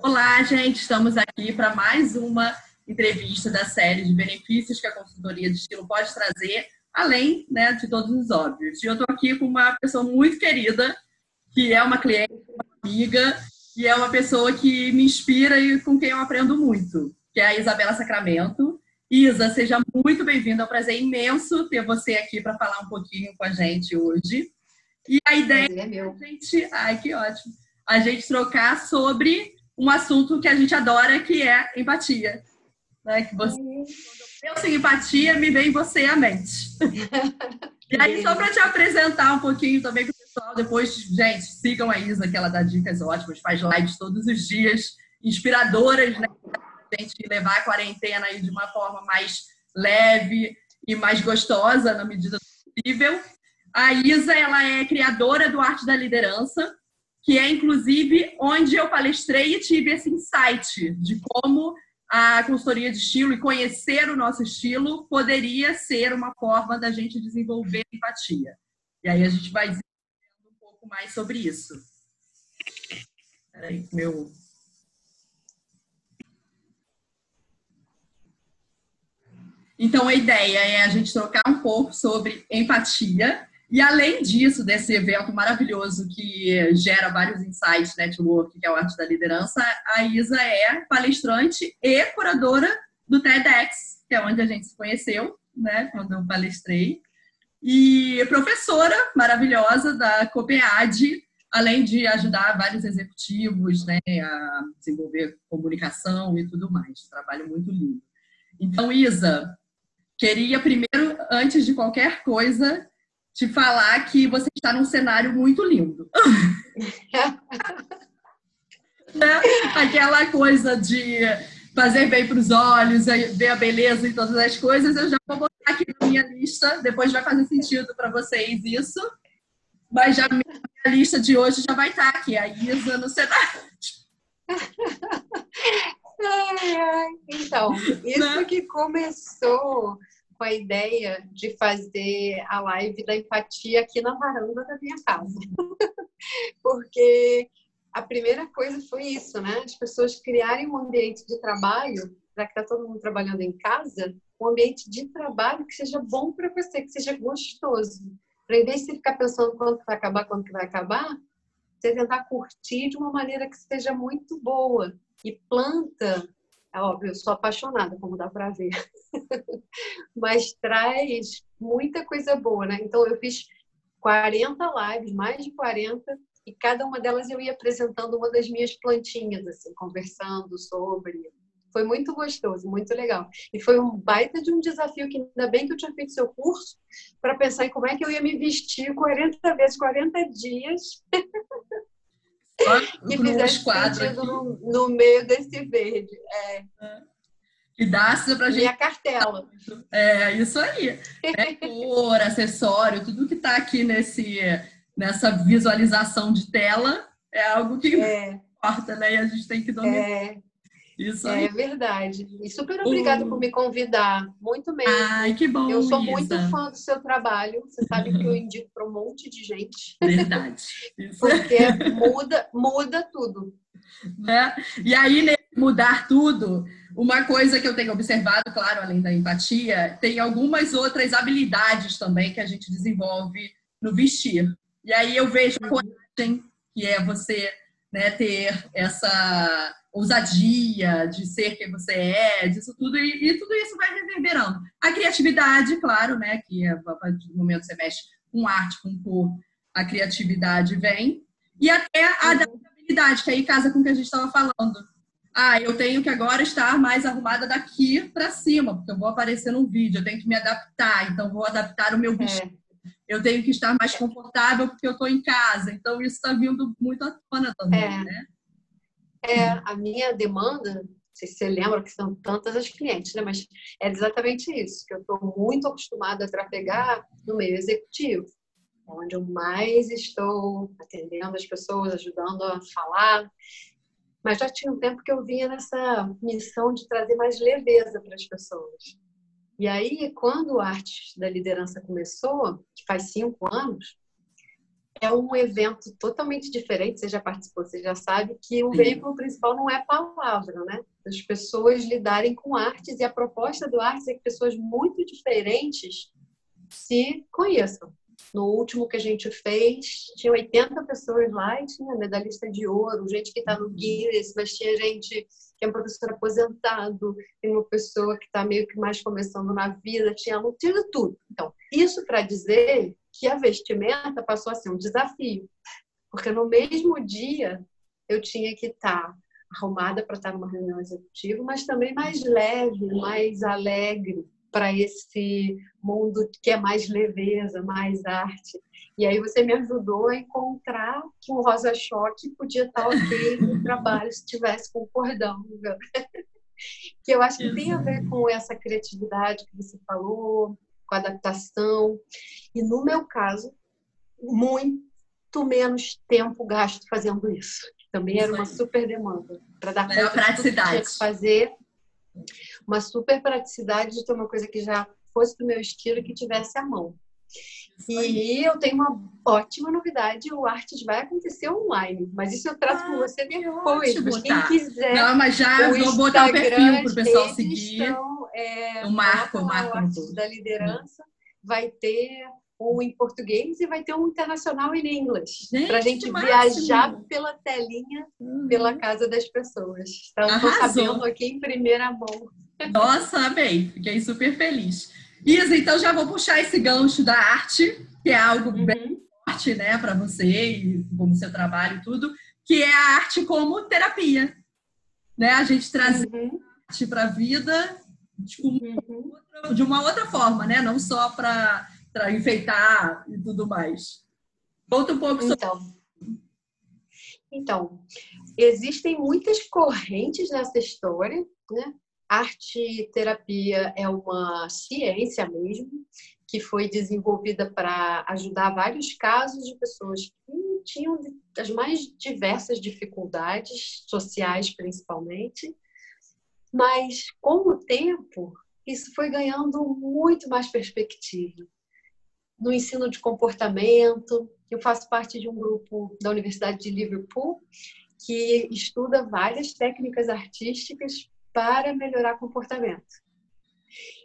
Olá, gente, estamos aqui para mais uma entrevista da série de benefícios que a consultoria de estilo pode trazer, além né, de todos os óbvios. E eu estou aqui com uma pessoa muito querida, que é uma cliente, uma amiga, e é uma pessoa que me inspira e com quem eu aprendo muito, que é a Isabela Sacramento. Isa, seja muito bem-vinda. É um prazer imenso ter você aqui para falar um pouquinho com a gente hoje. E a ideia é, é a gente. Ai, que ótimo! A gente trocar sobre um assunto que a gente adora, que é empatia. Né? Que você, quando eu penso em empatia, me vem você à mente. e aí, só para te apresentar um pouquinho também para o pessoal, depois, gente, sigam a Isa, que ela dá dicas ótimas, faz lives todos os dias, inspiradoras, né? a gente levar a quarentena aí de uma forma mais leve e mais gostosa na medida do possível. A Isa, ela é criadora do Arte da Liderança, que é inclusive onde eu palestrei e tive esse insight de como a consultoria de estilo e conhecer o nosso estilo poderia ser uma forma da gente desenvolver empatia. E aí a gente vai desenvolvendo um pouco mais sobre isso. Peraí, meu. Então a ideia é a gente trocar um pouco sobre empatia e além disso, desse evento maravilhoso que gera vários insights network, que é o Arte da Liderança, a Isa é palestrante e curadora do TEDx, que é onde a gente se conheceu, né, quando eu palestrei. E professora maravilhosa da COPEAD, além de ajudar vários executivos né, a desenvolver comunicação e tudo mais. Trabalho muito lindo. Então, Isa, queria primeiro, antes de qualquer coisa, te falar que você está num cenário muito lindo. né? Aquela coisa de fazer bem para os olhos, ver a beleza em todas as coisas, eu já vou botar aqui na minha lista, depois vai fazer sentido para vocês isso. Mas já minha lista de hoje já vai estar aqui, a Isa no cenário. Então, isso né? que começou com a ideia de fazer a live da empatia aqui na varanda da minha casa. Porque a primeira coisa foi isso, né? As pessoas criarem um ambiente de trabalho, já que está todo mundo trabalhando em casa, um ambiente de trabalho que seja bom para você, que seja gostoso. Para em vez de ficar pensando quando vai acabar, quando que vai acabar, você tentar curtir de uma maneira que seja muito boa. E planta é óbvio, eu sou apaixonada, como dá para ver. Mas traz muita coisa boa, né? Então eu fiz 40 lives, mais de 40, e cada uma delas eu ia apresentando uma das minhas plantinhas, assim, conversando sobre. Foi muito gostoso, muito legal. E foi um baita de um desafio que ainda bem que eu tinha feito seu curso para pensar em como é que eu ia me vestir 40 vezes, 40 dias. que fizesse sentido no, no, meio desse verde. É. E dá-se pra gente. Minha cartela. É, isso aí. É cor, acessório, tudo que está aqui nesse, nessa visualização de tela é algo que é. importa, né? E a gente tem que dominar. É. Isso aí. É verdade. E super obrigada uh. por me convidar. Muito mesmo. Ai, que bom. Eu sou Isa. muito fã do seu trabalho. Você sabe que eu indico para um monte de gente. Verdade. Isso. Porque muda, muda tudo. Né? E aí, mudar tudo, uma coisa que eu tenho observado, claro, além da empatia, tem algumas outras habilidades também que a gente desenvolve no vestir. E aí eu vejo a uhum. coragem, que é você né, ter essa ousadia de ser quem você é, disso tudo, e, e, tudo isso vai reverberando. A criatividade, claro, né, que a partir do momento que você mexe com arte, com cor, a criatividade vem, e até a uhum. adaptabilidade, que aí casa com o que a gente estava falando. Ah, eu tenho que agora estar mais arrumada daqui para cima, porque eu vou aparecer num vídeo, eu tenho que me adaptar, então vou adaptar o meu é. vestido. É. Eu tenho que estar mais confortável porque eu estou em casa, então isso está vindo muito à tona também, é. né? É, a minha demanda, não sei se você lembra que são tantas as clientes, né? Mas é exatamente isso, que eu estou muito acostumada a trafegar no meio executivo, onde eu mais estou atendendo as pessoas, ajudando a falar. Mas já tinha um tempo que eu vinha nessa missão de trazer mais leveza para as pessoas. E aí, quando a arte da liderança começou, que faz cinco anos, é um evento totalmente diferente, você já participou, você já sabe que o Sim. veículo principal não é palavra, né? As pessoas lidarem com artes e a proposta do arte é que pessoas muito diferentes se conheçam. No último que a gente fez, tinha 80 pessoas lá e tinha medalhista de ouro, gente que está no Guinness, mas tinha gente que é um professor aposentado, tem uma pessoa que está meio que mais começando na vida, tinha, tinha tudo. Então, isso para dizer que a vestimenta passou a ser um desafio, porque no mesmo dia eu tinha que estar arrumada para estar numa reunião executiva, mas também mais leve, mais alegre para esse mundo que é mais leveza, mais arte. E aí você me ajudou a encontrar que o rosa choque podia estar ok no trabalho se tivesse com cordão. que eu acho que tem a ver com essa criatividade que você falou, com adaptação. E no meu caso, muito menos tempo gasto fazendo isso. Também era uma super demanda para dar conta praticidade. de fazer. Uma super praticidade de ter uma coisa que já fosse do meu estilo e que tivesse à mão. E eu tenho uma ótima novidade, o Artes vai acontecer online, mas isso eu trato ah, com você depois. Ótimo, quem tá. quiser. Não, mas já vou botar o perfil para o pessoal seguir. Estão, é, o marco, o marco no da liderança vai ter um em português e vai ter um internacional em inglês. Para a gente viajar pela telinha, uhum. pela casa das pessoas. Então, estou sabendo aqui em primeira mão. Nossa, amei. Fiquei super feliz. Isa, então já vou puxar esse gancho da arte, que é algo uhum. bem forte, né, para você e como seu trabalho e tudo, que é a arte como terapia. Né? A gente trazer uhum. arte para a vida de, uhum. de uma outra forma, né? Não só para enfeitar e tudo mais. Conta um pouco então, sobre então, existem muitas correntes nessa história, né? Arte terapia é uma ciência mesmo, que foi desenvolvida para ajudar vários casos de pessoas que tinham as mais diversas dificuldades sociais, principalmente. Mas, com o tempo, isso foi ganhando muito mais perspectiva. No ensino de comportamento, eu faço parte de um grupo da Universidade de Liverpool que estuda várias técnicas artísticas para melhorar comportamento.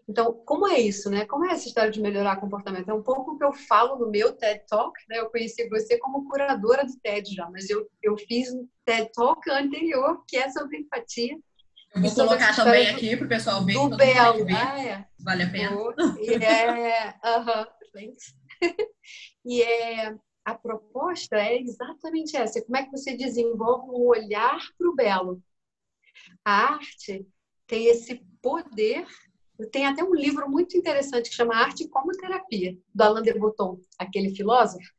Então, como é isso, né? Como é essa história de melhorar comportamento? É um pouco o que eu falo no meu TED Talk, né? Eu conheci você como curadora do TED já, mas eu, eu fiz um TED Talk anterior que é sobre empatia. Eu vou colocar também aqui para o pessoal ver. Do Belo. Ah, é. Vale a pena. E é... Aham, E é... A proposta é exatamente essa. Como é que você desenvolve um olhar para o belo? A arte tem esse poder. Tem até um livro muito interessante que chama Arte como Terapia, do Alain de Botton, aquele filósofo.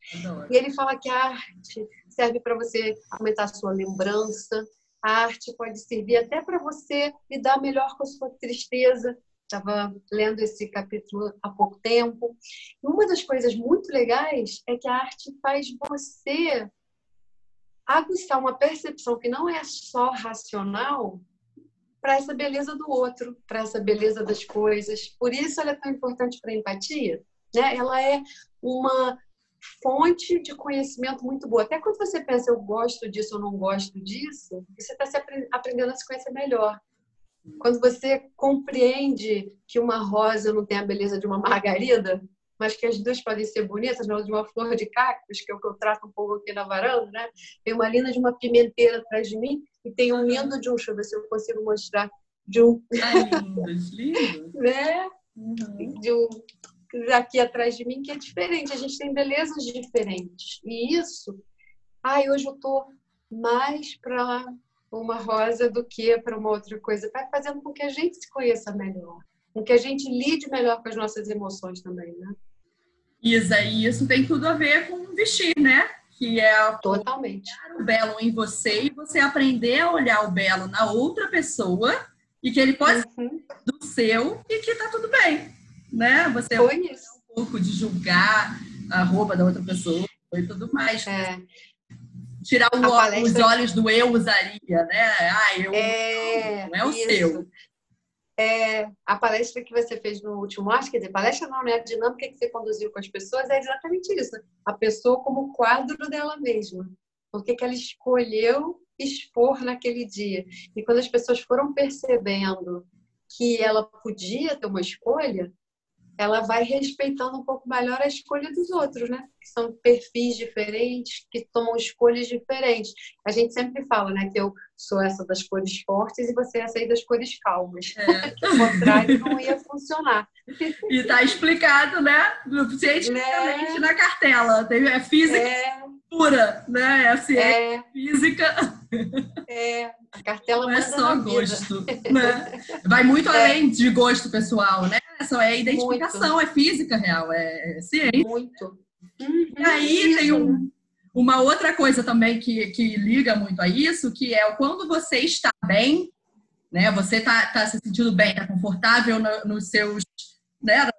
E ele fala que a arte serve para você aumentar a sua lembrança, a arte pode servir até para você lidar melhor com a sua tristeza. Estava lendo esse capítulo há pouco tempo. E uma das coisas muito legais é que a arte faz você aguçar uma percepção que não é só racional para essa beleza do outro, para essa beleza das coisas. Por isso ela é tão importante para a empatia. Né? Ela é uma fonte de conhecimento muito boa. Até quando você pensa, eu gosto disso ou não gosto disso, você está se aprendendo a se conhecer melhor. Quando você compreende que uma rosa não tem a beleza de uma margarida, mas que as duas podem ser bonitas, não de uma flor de cactus, que é o que eu trato um pouco aqui na varanda, né? Tem uma linda de uma pimenteira atrás de mim e tem um lindo de um, deixa eu ver se eu consigo mostrar, de um... Lindos, lindos. né? Uhum. De um aqui atrás de mim que é diferente, a gente tem belezas diferentes. E isso, ai, hoje eu tô mais para uma rosa do que para uma outra coisa, vai fazendo com que a gente se conheça melhor, com que a gente lide melhor com as nossas emoções também, né? Isa, e isso tem tudo a ver com vestir, né? Que é totalmente o belo em você e você aprender a olhar o belo na outra pessoa e que ele pode uhum. ser do seu e que tá tudo bem, né? Você Foi isso. um pouco de julgar a roupa da outra pessoa e tudo mais. É. Tirar o, palestra... os olhos do eu usaria, né? Ah, eu é, não é o isso. seu. É, a palestra que você fez no último acho, quer dizer, palestra não, né? A dinâmica que você conduziu com as pessoas é exatamente isso. A pessoa como quadro dela mesma. Que, que ela escolheu expor naquele dia. E quando as pessoas foram percebendo que ela podia ter uma escolha, ela vai respeitando um pouco melhor a escolha dos outros, né? Que são perfis diferentes, que tomam escolhas diferentes. A gente sempre fala, né, que eu sou essa das cores fortes e você é essa aí das cores calmas. É. que o contrário não ia funcionar. E tá explicado, né? Cientificamente né? na cartela. É física é. pura, né? É a ciência é. física. É, a cartela não é só gosto, né? Vai muito é. além de gosto pessoal, né? É identificação, muito. é física real, é, é ciência. Muito. E aí isso. tem um, uma outra coisa também que, que liga muito a isso, que é quando você está bem, né? Você está tá se sentindo bem, está confortável nos no seus, né?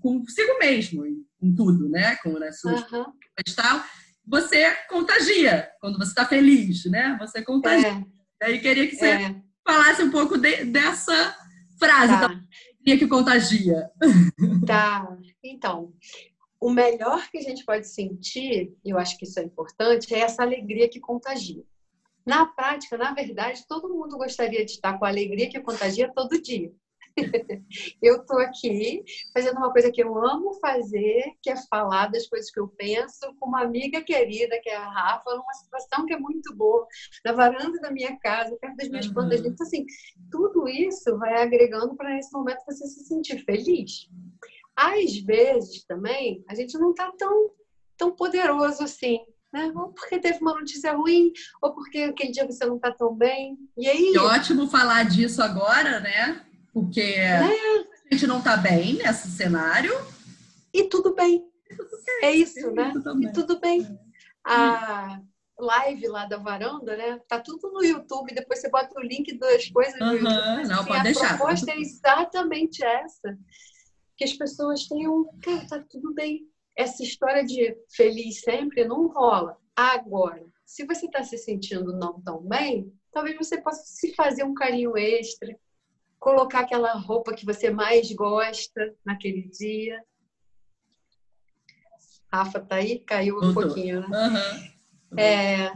Consigo mesmo, em tudo, né? Com as suas uhum. tal, você contagia quando você está feliz, né? Você contagia. É. Aí queria que você é. falasse um pouco de, dessa frase. Tá. Que contagia. Tá. Então, o melhor que a gente pode sentir, e eu acho que isso é importante, é essa alegria que contagia. Na prática, na verdade, todo mundo gostaria de estar com a alegria que contagia todo dia. eu estou aqui fazendo uma coisa que eu amo fazer, que é falar das coisas que eu penso com uma amiga querida, que é a Rafa, numa situação que é muito boa, na varanda da minha casa, perto das minhas uhum. plantas. Então, assim, tudo isso vai agregando para esse momento você se sentir feliz. Às vezes também a gente não está tão, tão poderoso assim. Né? Ou porque teve uma notícia ruim, ou porque aquele dia você não está tão bem. E aí. É ótimo falar disso agora, né? Porque é. a gente não está bem nesse cenário. E tudo bem. É isso, né? E tudo bem. A live lá da varanda, né? Tá tudo no YouTube, depois você bota o link das coisas uhum, YouTube. Não, assim, pode a deixar. A proposta é exatamente essa que as pessoas tenham, cara, tá tudo bem. Essa história de feliz sempre não rola. Agora, se você está se sentindo não tão bem, talvez você possa se fazer um carinho extra, colocar aquela roupa que você mais gosta naquele dia. Rafa tá aí? Caiu um pouquinho, né? Uhum. É,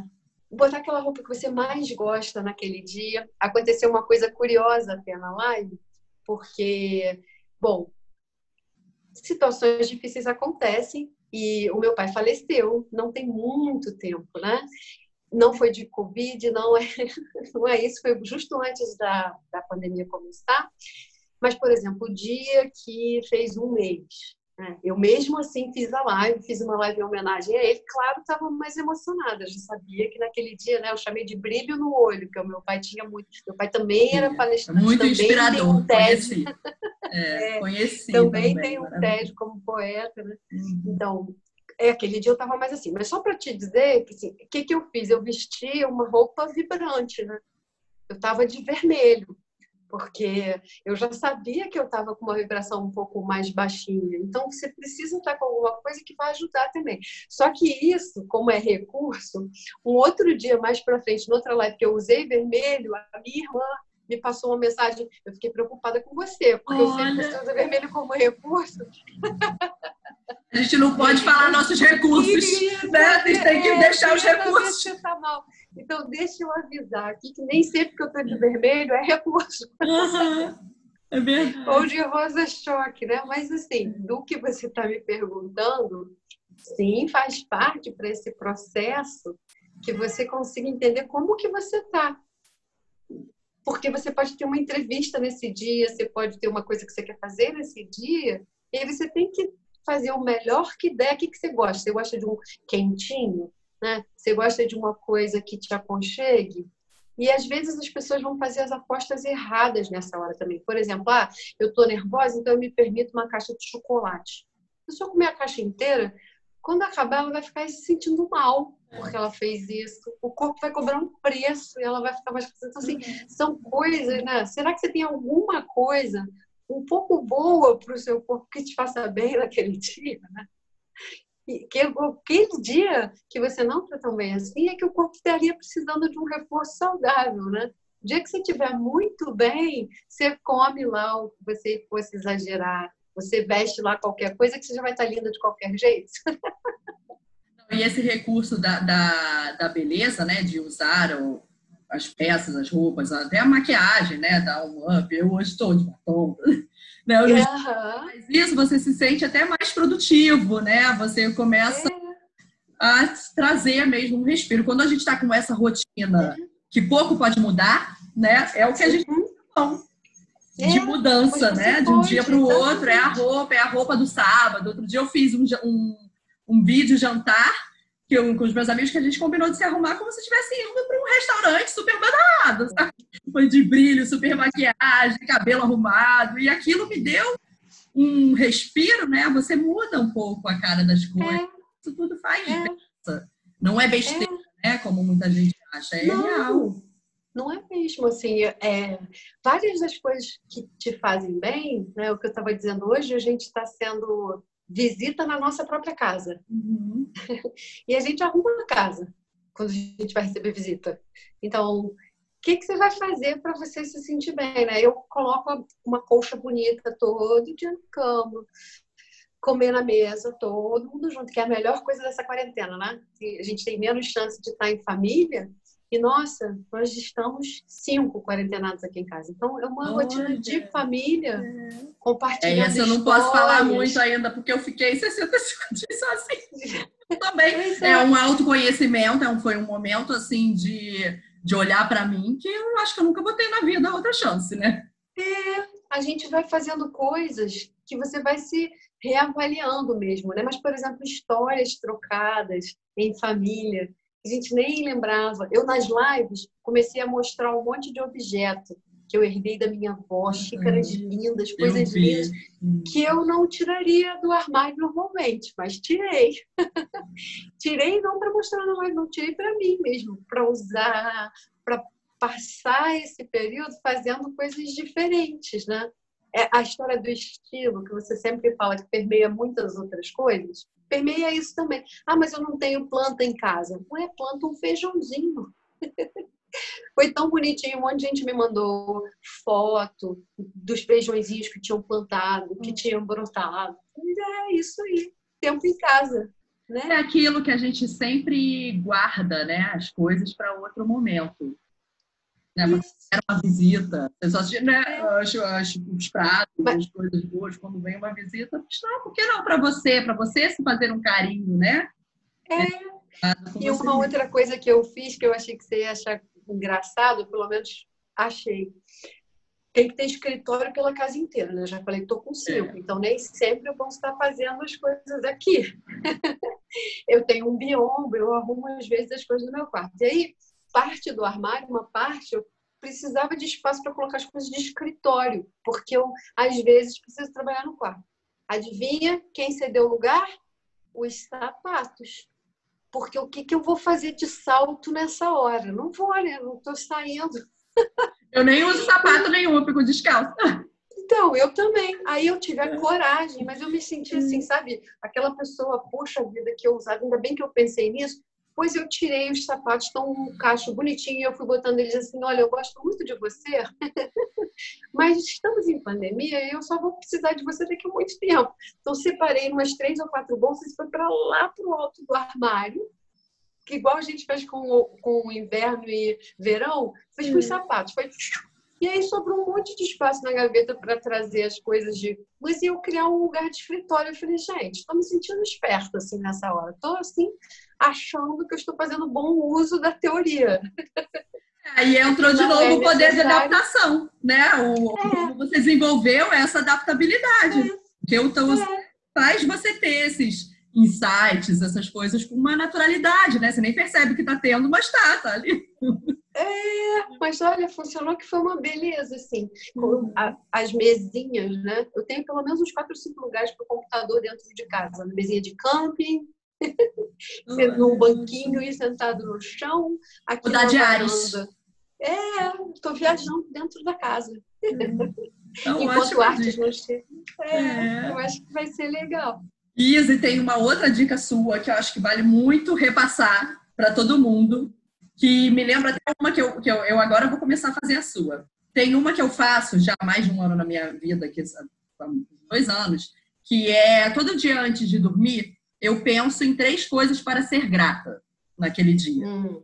botar aquela roupa que você mais gosta naquele dia. Aconteceu uma coisa curiosa até na live, porque, bom, situações difíceis acontecem e o meu pai faleceu, não tem muito tempo, né? Não foi de Covid, não é, não é isso, foi justo antes da, da pandemia começar. Mas, por exemplo, o dia que fez um mês, né? eu mesmo assim fiz a live, fiz uma live em homenagem a ele, claro, estava mais emocionada, já sabia que naquele dia, né, eu chamei de brilho no olho, que o meu pai tinha muito, meu pai também era palestrante, muito também inspirador, um conheci. É, conheci também, também tem um TED como poeta, né? Uhum. Então, é, aquele dia eu estava mais assim. Mas só para te dizer, que, assim, o que, que eu fiz? Eu vesti uma roupa vibrante, né? Eu estava de vermelho, porque eu já sabia que eu estava com uma vibração um pouco mais baixinha. Então, você precisa estar com alguma coisa que vai ajudar também. Só que isso, como é recurso, um outro dia mais para frente, noutra live que eu usei vermelho, a minha irmã me passou uma mensagem, eu fiquei preocupada com você, porque Olha. eu usa vermelho como recurso. A gente não pode falar nossos recursos, né? A gente tem que é, deixar os recursos. Tá mal. Então, deixa eu avisar aqui que nem sempre que eu estou de vermelho é recurso. Uhum. É verdade. Ou de rosa choque, né? Mas, assim, do que você está me perguntando, sim, faz parte para esse processo que você consiga entender como que você está porque você pode ter uma entrevista nesse dia, você pode ter uma coisa que você quer fazer nesse dia, e aí você tem que fazer o melhor que der. O que, que você gosta? Você gosta de um quentinho? Né? Você gosta de uma coisa que te aconchegue? E às vezes as pessoas vão fazer as apostas erradas nessa hora também. Por exemplo, ah, eu estou nervosa, então eu me permito uma caixa de chocolate. Se eu comer a caixa inteira, quando acabar, ela vai ficar se sentindo mal porque ela fez isso. O corpo vai cobrar um preço e ela vai ficar mais. Então, assim, são coisas, né? Será que você tem alguma coisa um pouco boa para o seu corpo que te faça bem naquele dia, né? E que aquele dia que você não está tão bem assim é que o corpo estaria precisando de um reforço saudável, né? O dia que você estiver muito bem, você come lá o que você fosse exagerar. Você veste lá qualquer coisa que você já vai estar linda de qualquer jeito. E esse recurso da, da, da beleza, né? De usar o, as peças, as roupas, até a maquiagem, né? Dar um up. Eu hoje estou de batom. Né? Uhum. Mas isso você se sente até mais produtivo, né? Você começa é. a trazer mesmo um respiro. Quando a gente está com essa rotina é. que pouco pode mudar, né? É o que a gente bom é. de mudança, né? De um dia para o outro. É a roupa, é a roupa do sábado. Outro dia eu fiz um, um, um vídeo jantar que eu, com os meus amigos que a gente combinou de se arrumar como se estivesse indo para um restaurante super badalado, sabe? Foi de brilho, super maquiagem, cabelo arrumado. E aquilo me deu um respiro, né? Você muda um pouco a cara das coisas. É. Isso tudo faz é. diferença. Não é besteira, é. né? Como muita gente acha. É não, real. Não é mesmo, assim, é, várias das coisas que te fazem bem, né, o que eu estava dizendo hoje, a gente está sendo visita na nossa própria casa. Uhum. e a gente arruma a casa quando a gente vai receber visita. Então, o que, que você vai fazer para você se sentir bem? Né? Eu coloco uma colcha bonita todo dia na cama, comer na mesa, todo mundo junto, que é a melhor coisa dessa quarentena, né? A gente tem menos chance de estar em família, e nossa, nós estamos cinco quarentenados aqui em casa. Então é uma Olha. rotina de família, é. compartilhando. É, essa eu não posso falar muito ainda, porque eu fiquei 60 dias sozinha. Também é. é. um autoconhecimento, é um, foi um momento assim de, de olhar para mim que eu acho que eu nunca vou ter na vida outra chance, né? É, a gente vai fazendo coisas que você vai se reavaliando mesmo, né? Mas, por exemplo, histórias trocadas em família a gente nem lembrava. Eu, nas lives, comecei a mostrar um monte de objeto que eu herdei da minha avó, xícaras uhum. lindas, coisas lindas, que eu não tiraria do armário normalmente, mas tirei. tirei não para mostrar na live, não tirei para mim mesmo, para usar, para passar esse período fazendo coisas diferentes, né? É a história do estilo, que você sempre fala que permeia muitas outras coisas, permeia isso também. Ah, mas eu não tenho planta em casa. Não é planta um feijãozinho. Foi tão bonitinho, um monte de gente me mandou foto dos feijõezinhos que tinham plantado, que hum. tinham brotado. é isso aí, tempo em casa. Né? É aquilo que a gente sempre guarda, né? As coisas para outro momento né? Era uma visita. Você só tinha, né? Acho, acho, os pratos, mas... as coisas boas, quando vem uma visita. Mas não, por que não para você? Para você se fazer um carinho, né? É. E uma outra coisa que eu fiz, que eu achei que você ia achar engraçado, pelo menos achei. Tem que ter escritório pela casa inteira, né? Eu já falei, estou com cinco, é. então nem sempre eu posso estar fazendo as coisas aqui. eu tenho um biombo, eu arrumo às vezes as coisas no meu quarto. E aí, parte do armário, uma parte, eu precisava de espaço para colocar as coisas de escritório, porque eu, às vezes, preciso trabalhar no quarto. Adivinha quem cedeu o lugar? Os sapatos. Porque o que, que eu vou fazer de salto nessa hora? Não vou, né? Não estou saindo. Eu nem uso sapato nenhum, eu fico descalço. Então, eu também. Aí eu tive a coragem, mas eu me senti assim, sabe? Aquela pessoa, poxa vida, que eu usava, ainda bem que eu pensei nisso, Pois eu tirei os sapatos, estão um cacho bonitinho, e eu fui botando eles assim, olha, eu gosto muito de você, mas estamos em pandemia e eu só vou precisar de você daqui a muito tempo. Então, separei umas três ou quatro bolsas e foi para lá para o alto do armário, que igual a gente faz com o, com o inverno e verão, fez com os sapatos. Foi e aí sobrou um monte de espaço na gaveta para trazer as coisas de. Mas eu criar um lugar de escritório. Eu falei, gente, estou me sentindo esperta assim nessa hora. Estou assim, achando que eu estou fazendo bom uso da teoria. Aí entrou de novo é o poder de adaptação, né? O, é. Você desenvolveu essa adaptabilidade. É. Que então é. faz você ter esses insights, essas coisas com uma naturalidade, né? Você nem percebe que está tendo, mas está, tá ali. É, mas olha, funcionou que foi uma beleza, assim. Uhum. As mesinhas, né? Eu tenho pelo menos uns quatro, cinco lugares para o computador dentro de casa. Uma mesinha de camping, num banquinho e sentado no chão. Aqui Mudar de ares. É, estou viajando dentro da casa. Uhum. Então, Enquanto artes não chegam. É, é, eu acho que vai ser legal. Isa, e tem uma outra dica sua que eu acho que vale muito repassar para todo mundo, que me lembra até uma que eu, que eu, eu agora vou começar a fazer a sua. Tem uma que eu faço já há mais de um ano na minha vida, que há dois anos, que é todo dia antes de dormir, eu penso em três coisas para ser grata naquele dia. Hum.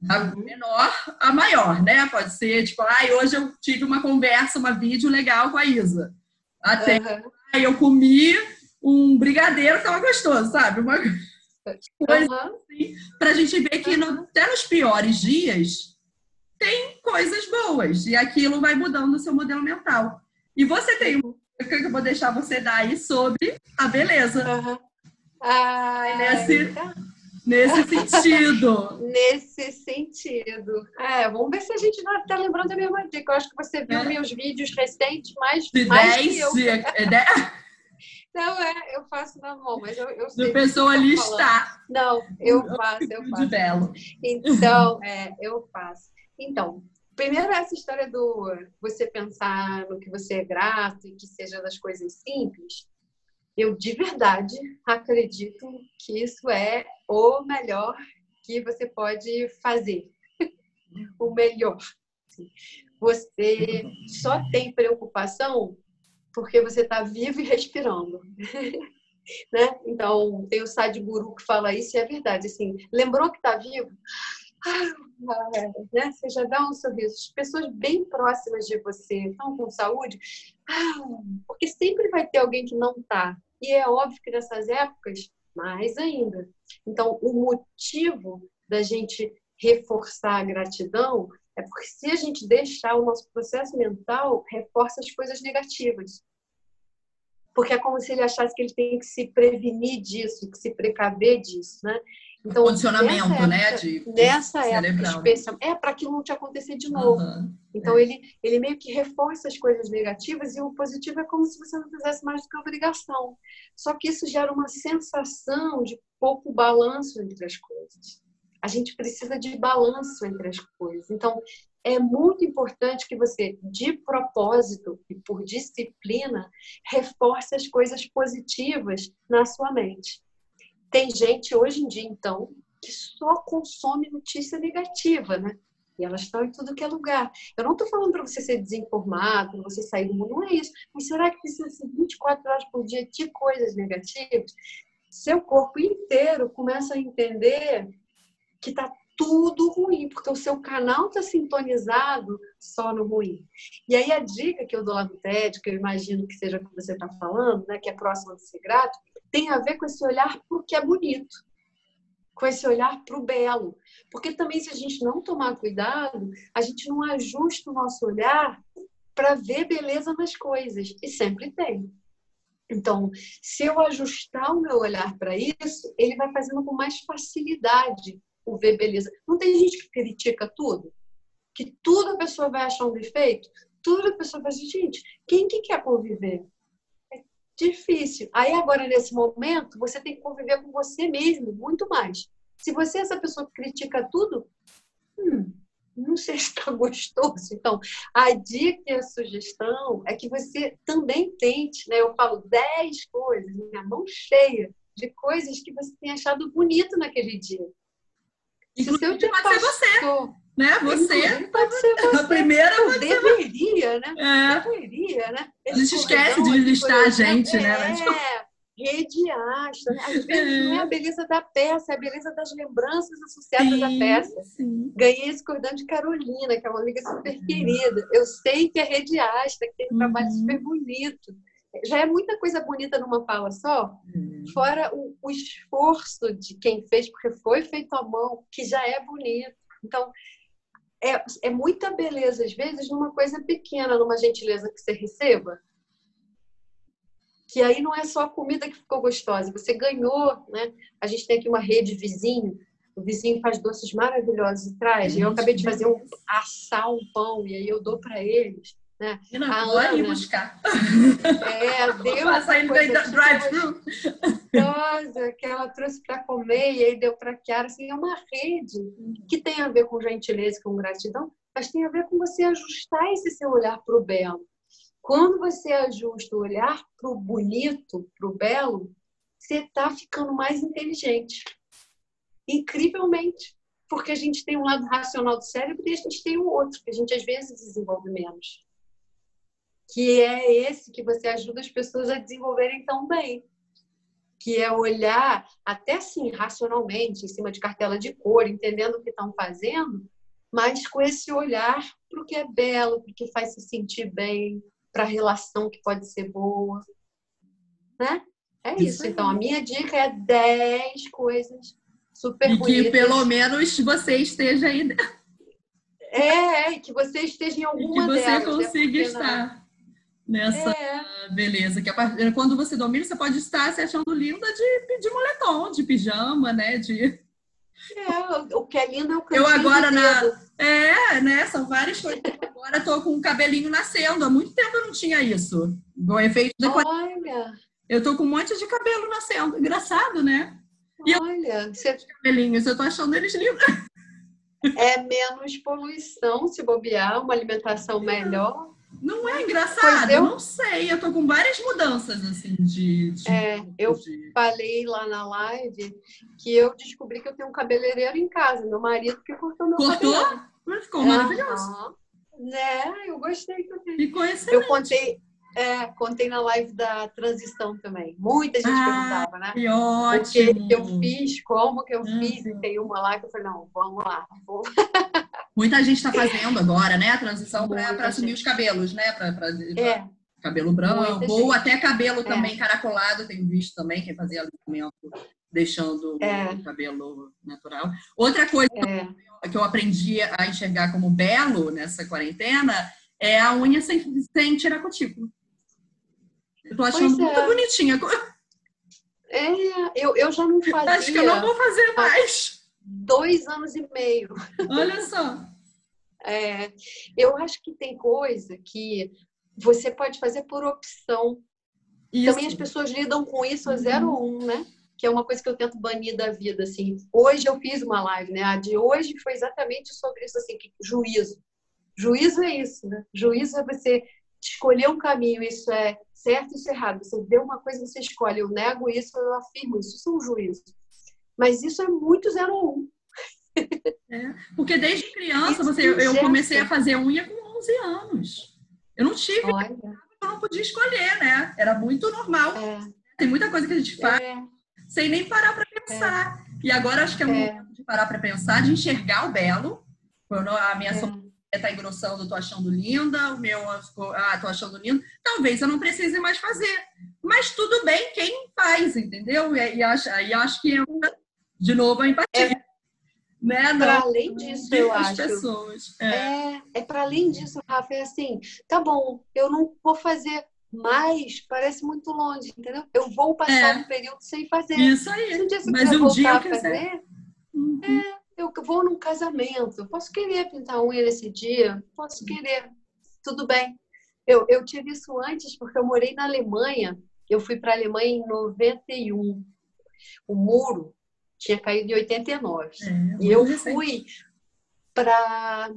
Da menor a maior, né? Pode ser tipo, ai, ah, hoje eu tive uma conversa, uma vídeo legal com a Isa. Até uhum. eu comi um brigadeiro que tava gostoso, sabe? Uma coisa assim, pra gente ver que no, até nos piores dias tem coisas boas e aquilo vai mudando o seu modelo mental. E você tem um que eu vou deixar você dar aí sobre a beleza. Uhum. Ah, nesse, nesse sentido. nesse sentido. É, vamos ver se a gente não está lembrando da mesma dica. Eu acho que você viu é. meus vídeos recentes mais, de mais 10, que eu. De, Não, é, eu faço na mão, mas eu, eu sei. A pessoa ali está. Não, eu faço, eu faço. De belo. Então, é, eu faço. Então, primeiro essa história do você pensar no que você é grato e que seja das coisas simples. Eu de verdade acredito que isso é o melhor que você pode fazer. o melhor. Você só tem preocupação porque você está vivo e respirando. né? Então, tem o Sadhguru que fala isso e é verdade. Assim, lembrou que está vivo? Ah, né? Você já dá um sorriso. As pessoas bem próximas de você estão com saúde, ah, porque sempre vai ter alguém que não está. E é óbvio que nessas épocas, mais ainda. Então, o motivo da gente reforçar a gratidão é porque se a gente deixar o nosso processo mental, reforça as coisas negativas. Porque é como se ele achasse que ele tem que se prevenir disso, que se precaver disso, né? Então, condicionamento, época, né? De, nessa época especial, é para aquilo não te acontecer de novo. Uhum, então é. ele ele meio que reforça as coisas negativas e o positivo é como se você não fizesse mais do que obrigação. Só que isso gera uma sensação de pouco balanço entre as coisas. A gente precisa de balanço entre as coisas. Então é muito importante que você, de propósito e por disciplina, reforce as coisas positivas na sua mente. Tem gente hoje em dia, então, que só consome notícia negativa, né? E elas estão em tudo que é lugar. Eu não estou falando para você ser desinformado, para você sair do mundo, não é isso. Mas será que precisa ser 24 horas por dia de coisas negativas? Seu corpo inteiro começa a entender que está tudo ruim, porque o seu canal está sintonizado só no ruim. E aí a dica que eu dou lá no TED, que eu imagino que seja o que você está falando, né, que é próxima de ser grato, tem a ver com esse olhar para o que é bonito, com esse olhar para o belo. Porque também, se a gente não tomar cuidado, a gente não ajusta o nosso olhar para ver beleza nas coisas. E sempre tem. Então, se eu ajustar o meu olhar para isso, ele vai fazendo com mais facilidade o ver beleza. Não tem gente que critica tudo? Que tudo a pessoa vai achar um defeito? Tudo a pessoa vai dizer, gente, quem que quer conviver? difícil. Aí agora, nesse momento, você tem que conviver com você mesmo muito mais. Se você é essa pessoa que critica tudo, hum, não sei se está gostoso. Então, a dica e a sugestão é que você também tente, né? Eu falo 10 coisas, minha mão cheia de coisas que você tem achado bonito naquele dia. Inclusive, se o seu dia pode ser você né? Você pode ser você. A primeira pode deveria, né? É. Deveria, né? A gente esquece de listar a gente, né? É, tipo... rede astra. Né? Às vezes é. não é a beleza da peça, é a beleza das lembranças associadas sim, à peça. Sim. Ganhei esse cordão de Carolina, que é uma amiga super uhum. querida. Eu sei que é rede astra, que tem um trabalho uhum. super bonito. Já é muita coisa bonita numa fala só, uhum. fora o, o esforço de quem fez, porque foi feito à mão, que já é bonito. Então, é, é muita beleza, às vezes, numa coisa pequena, numa gentileza que você receba. Que aí não é só a comida que ficou gostosa, você ganhou, né? A gente tem aqui uma rede vizinho, o vizinho faz doces maravilhosos e traz. Eu acabei de fazer um assar um pão e aí eu dou para eles. Né? Não, a Ana, ir buscar. É, deu. Passar indo drive-thru. Que ela trouxe para comer e aí deu para Kiara. Assim, é uma rede que tem a ver com gentileza, com gratidão, mas tem a ver com você ajustar esse seu olhar para o belo. Quando você ajusta o olhar para o bonito, para o belo, você está ficando mais inteligente. Incrivelmente. porque a gente tem um lado racional do cérebro e a gente tem o outro, que a gente às vezes desenvolve menos. Que é esse que você ajuda as pessoas a desenvolverem tão bem. Que é olhar, até assim, racionalmente, em cima de cartela de cor, entendendo o que estão fazendo, mas com esse olhar para o que é belo, para o que faz se sentir bem, para a relação que pode ser boa. Né? É isso. isso então, a minha dica é 10 coisas super e bonitas. que pelo menos você esteja aí. É, que você esteja em alguma delas. Que você delas, né? consiga é estar nessa é. beleza. Que a, quando você domina, você pode estar se achando linda de, de moletom, de pijama, né? De... É, o que é lindo é o Eu agora na. É, né? São várias coisas. Agora tô com o cabelinho nascendo. Há muito tempo eu não tinha isso. O efeito de. Olha! Eu tô com um monte de cabelo nascendo. Engraçado, né? E Olha, eu, você... cabelinhos, eu tô achando eles lindos. É menos poluição se bobear, uma alimentação melhor. Não é engraçado? Eu... Não sei. Eu tô com várias mudanças, assim, de. de é, eu de... falei lá na live que eu descobri que eu tenho um cabeleireiro em casa. Meu marido que cortou meu Cortou? cabelo. Mas ficou maravilhoso. Né? Eu gostei também. Ficou excelente. Eu contei, é, contei na live da transição também. Muita gente ah, perguntava, né? Que ótimo. O que eu fiz, como que eu uhum. fiz. E tem uma lá que eu falei, não, vamos lá. Vou... Muita gente está fazendo agora, né? A transição para assumir os cabelos, né? Pra, pra, é. Cabelo branco, ou até cabelo é. também caracolado, tenho visto também, quem fazia alinhamento deixando é. o cabelo natural. Outra coisa é. que eu aprendi a enxergar como belo nessa quarentena é a unha sem, sem tirar cutícula. Eu tô achando muito é. bonitinha. É, eu, eu já não fazia. Acho que eu não vou fazer mais. Dois anos e meio. Olha só. É, eu acho que tem coisa que você pode fazer por opção. Isso. Também as pessoas lidam com isso a zero ou um, né? Que é uma coisa que eu tento banir da vida, assim. Hoje eu fiz uma live, né? A de hoje foi exatamente sobre isso, assim, que juízo. Juízo é isso, né? Juízo é você escolher um caminho, isso é certo, isso é errado. Você vê uma coisa, você escolhe. Eu nego isso, eu afirmo isso. Isso é um juízo. Mas isso é muito zero ou um. É, porque desde criança você, eu comecei a fazer unha com 11 anos. Eu não tive, Olha. eu não podia escolher, né? Era muito normal. É. Tem muita coisa que a gente faz é. sem nem parar para pensar. É. E agora acho que é, é. momento de parar para pensar, de enxergar o belo. Quando a minha é tá engrossando, tô achando linda, o meu, ah, tô achando lindo. Talvez eu não precise mais fazer. Mas tudo bem quem faz, entendeu? E, e acho, aí acho que entra de novo a empatia. É, né? Para além disso, eu acho. Pessoas. É, é, é para além disso, Rafa, é assim, tá bom, eu não vou fazer mais, parece muito longe, entendeu? Eu vou passar é. um período sem fazer. Isso aí. Se um dia você Mas um dia eu quiser. fazer, uhum. é, eu vou num casamento, posso querer pintar a unha nesse dia, posso querer, tudo bem. Eu, eu tive isso antes porque eu morei na Alemanha, eu fui para a Alemanha em 91. O muro tinha caído em 89. É, e eu fui para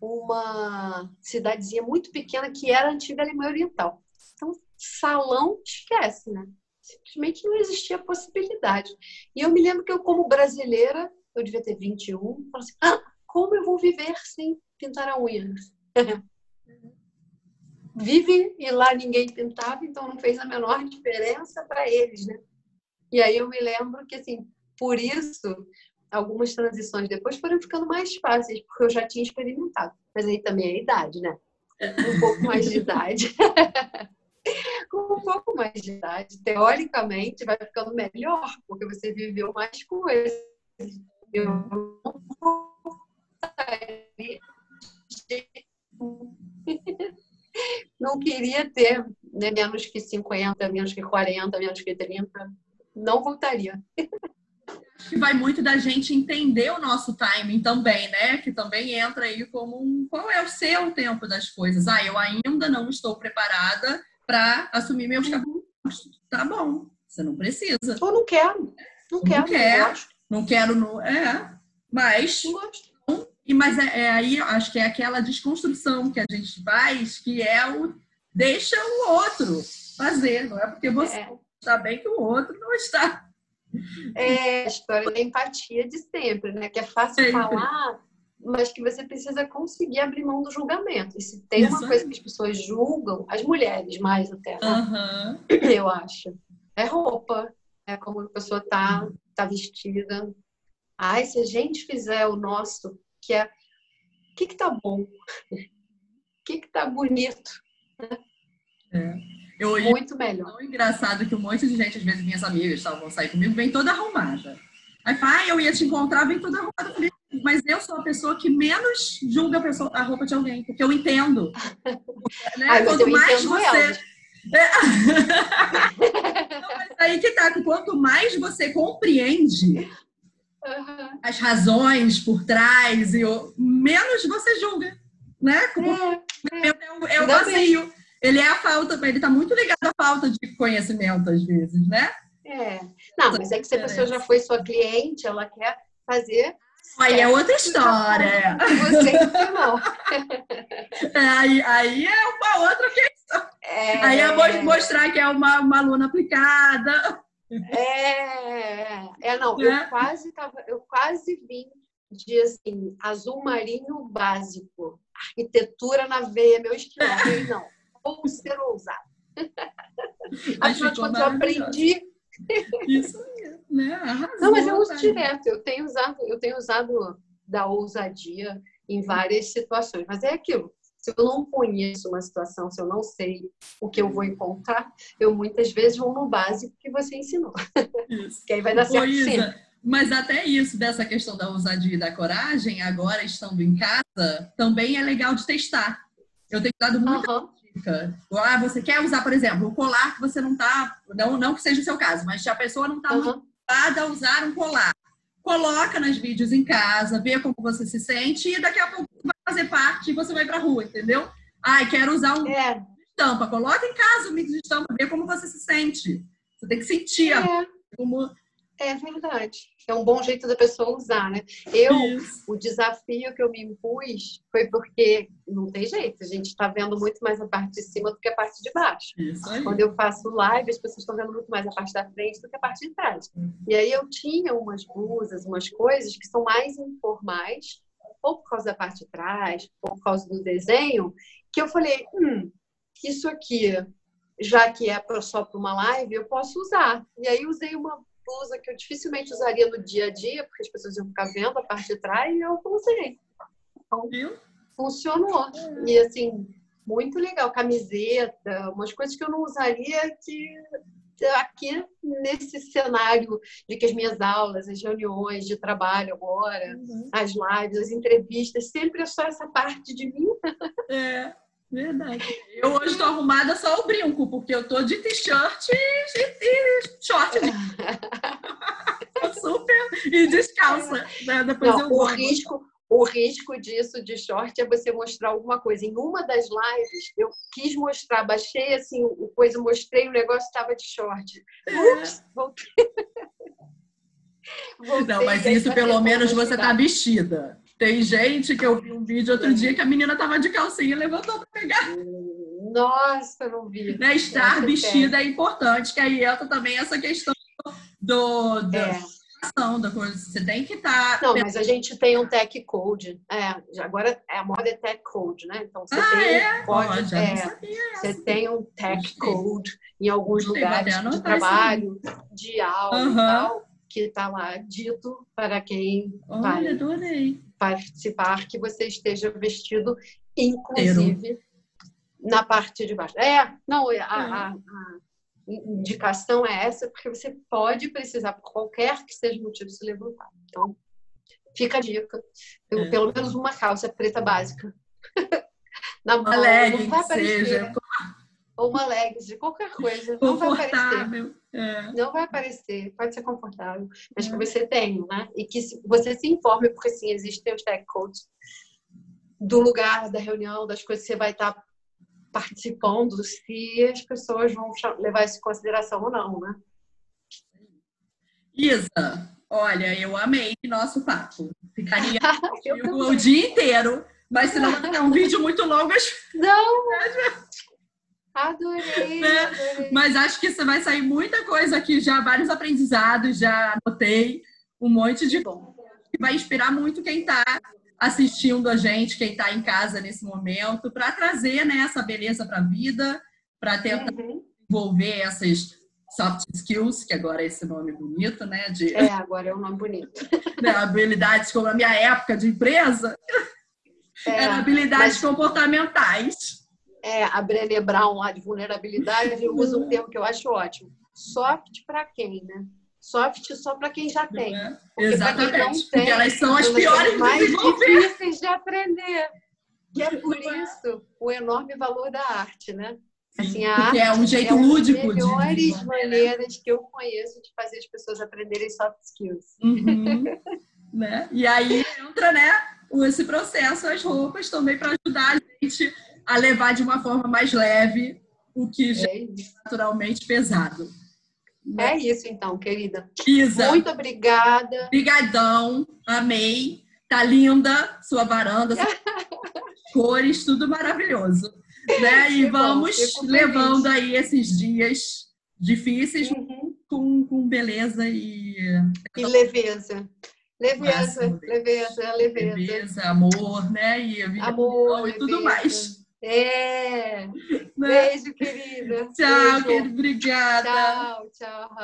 uma cidadezinha muito pequena que era a antiga Alemanha Oriental. Então, salão, esquece, né? Simplesmente não existia possibilidade. E eu me lembro que eu, como brasileira, eu devia ter 21, falei assim, ah, como eu vou viver sem pintar a unha? Vive e lá ninguém pintava, então não fez a menor diferença para eles, né? E aí eu me lembro que, assim, por isso, algumas transições depois foram ficando mais fáceis, porque eu já tinha experimentado. Mas aí também é a idade, né? Um pouco mais de idade. Com um pouco mais de idade, teoricamente, vai ficando melhor, porque você viveu mais coisas eu não queria ter né, menos que 50, menos que 40, menos que 30. Não voltaria. Acho que vai muito da gente entender o nosso timing também, né? Que também entra aí como um, qual é o seu tempo das coisas. Ah, eu ainda não estou preparada para assumir meus uhum. cabelos. Tá bom, você não precisa. Ou não quero. Não, não quero. Quer não quero no. É, mas. E, mas é, é, aí acho que é aquela desconstrução que a gente faz, que é o deixa o outro fazer, não é porque você é. está bem que o outro não está. É a história da empatia de sempre, né? Que é fácil falar, mas que você precisa conseguir abrir mão do julgamento. E se tem uma coisa que as pessoas julgam, as mulheres mais até, né? uhum. eu acho, é roupa, é como a pessoa tá, tá vestida. Ai, se a gente fizer o nosso, que é o que que tá bom, o que que tá bonito? É. Eu, Muito melhor. É engraçado que um monte de gente, às vezes minhas amigas estavam sair comigo, vem toda arrumada. Aí fala, ah, eu ia te encontrar, vem toda arrumada. comigo. mas eu sou a pessoa que menos julga a, pessoa, a roupa de alguém, porque eu entendo. né? Ai, Quanto mais você. É. Não, mas aí que tá, que quanto mais você compreende uhum. as razões por trás, e menos você julga. Né? É, é, é o, é o vazio. Ele é a falta, ele tá muito ligado à falta de conhecimento, às vezes, né? É. Não, mas é que se a pessoa já foi sua cliente, ela quer fazer Aí é outra história. Você não. É, aí, aí é uma outra questão. É... Aí é mostrar que é uma, uma aluna aplicada. É, é não, é. eu quase tava, eu quase vim de assim, azul marinho básico, arquitetura na veia, meu estilo. não, vou ser ousado. Afinal de contas, eu aprendi. Isso mesmo, né? Arrasou, não, mas eu uso direto, eu tenho usado, eu tenho usado da ousadia em várias situações, mas é aquilo. Se eu não conheço uma situação, se eu não sei o que eu vou encontrar, eu muitas vezes vou no básico que você ensinou. Isso. que aí vai dar certo Isa, Mas até isso, dessa questão da ousadia e da coragem, agora estando em casa, também é legal de testar. Eu tenho dado muita uhum. Dica. Ah, você quer usar, por exemplo, o colar que você não está, não, não que seja o seu caso, mas se a pessoa não está uhum. motivada a usar um colar, coloca nas vídeos em casa, vê como você se sente e daqui a pouco vai fazer parte e você vai pra rua, entendeu? Ai, quero usar um é. estampa. Coloca em casa o mix de estampa, vê como você se sente. Você tem que sentir é. como é verdade. É um bom jeito da pessoa usar, né? Eu, Isso. o desafio que eu me impus foi porque não tem jeito, a gente está vendo muito mais a parte de cima do que a parte de baixo. Quando eu faço live, as pessoas estão vendo muito mais a parte da frente do que a parte de trás. Uhum. E aí eu tinha umas blusas, umas coisas que são mais informais, ou por causa da parte de trás, ou por causa do desenho, que eu falei, hum, isso aqui já que é só para uma live, eu posso usar. E aí usei uma blusa que eu dificilmente usaria no dia a dia, porque as pessoas iam ficar vendo a parte de trás, e eu usei. Então, funcionou. E assim, muito legal. Camiseta, umas coisas que eu não usaria que aqui nesse cenário de que as minas aulas, as reuniões de trabalho agora, uhum. as lives, as entrevistas, sempre é só essa parte de mim. É. Verdade. Eu hoje estou arrumada só o brinco, porque eu tô de t-shirt e, e, short. Super e descalça. Né? Depois Não, eu o risco, o risco disso de short é você mostrar alguma coisa. Em uma das lives, eu quis mostrar, baixei assim o coisa, mostrei o negócio estava de short. É. Ups, voltei. voltei. Não, mas isso pelo menos você tá vestida. Tem gente que eu vi um vídeo outro dia que a menina tava de calcinha e levantou para pegar. Nossa, não vi. Né? Estar vestida é importante, que aí entra também essa questão do, do é. da coisa. Você tem que estar. Tá... Não, mas a gente tem um tech code. É, agora é a moda é tech code, né? Então você ah, tem, é? pode, é, você tem um tech code em alguns lugares de trabalho, de aula uhum. e tal, que está lá dito para quem Olha, vai. Adorei participar que você esteja vestido, inclusive na parte de baixo. É, não, a, a, a, indicação é essa, porque você pode precisar, por qualquer que seja o motivo, se levantar. Então, fica a dica. Eu, é. Pelo menos uma calça preta básica. na mão, não vai aparecer. Seja ou uma leggings, de qualquer coisa. Não vai aparecer. É. Não vai aparecer, pode ser confortável, mas é. que você tenha, né? E que você se informe, porque sim, existem os tech codes do lugar da reunião, das coisas que você vai estar participando, se as pessoas vão levar isso em consideração ou não, né? Isa, olha, eu amei nosso papo. Ficaria o dia inteiro, mas senão vai ter um vídeo muito longo. Não! Adorei, né? adorei. Mas acho que você vai sair muita coisa aqui já, vários aprendizados, já anotei um monte de bom. que vai inspirar muito quem está assistindo a gente, quem está em casa nesse momento, para trazer né, essa beleza para a vida, para tentar uhum. envolver essas soft skills, que agora é esse nome bonito, né? De, é, agora é um nome bonito. Né, habilidades como na minha época de empresa, é, eram habilidades mas... comportamentais. É, a Brené Brown lá de vulnerabilidade usa um termo que eu acho ótimo. Soft para quem, né? Soft só para quem já tem. É, exatamente. Quem não tem, porque elas são as piores mais difíceis de aprender. Que é por isso o enorme valor da arte, né? Assim, a arte é um jeito é lúdico de. Uma das melhores maneiras que eu conheço de fazer as pessoas aprenderem soft skills. Uhum. né? E aí entra, né, esse processo, as roupas também para ajudar a gente a levar de uma forma mais leve o que já é, é naturalmente pesado. É isso então, querida. Isa. Muito obrigada. Obrigadão. Amei. Tá linda sua varanda, cores, tudo maravilhoso. Né? E vamos levando aí esses dias difíceis uhum. com, com beleza e. E leveza. Leveza, leveza, leveza. Leveza, amor, né? E amor, e tudo mais. É. Né? Beijo, querida. Tchau, querida. Obrigada. Tchau, tchau.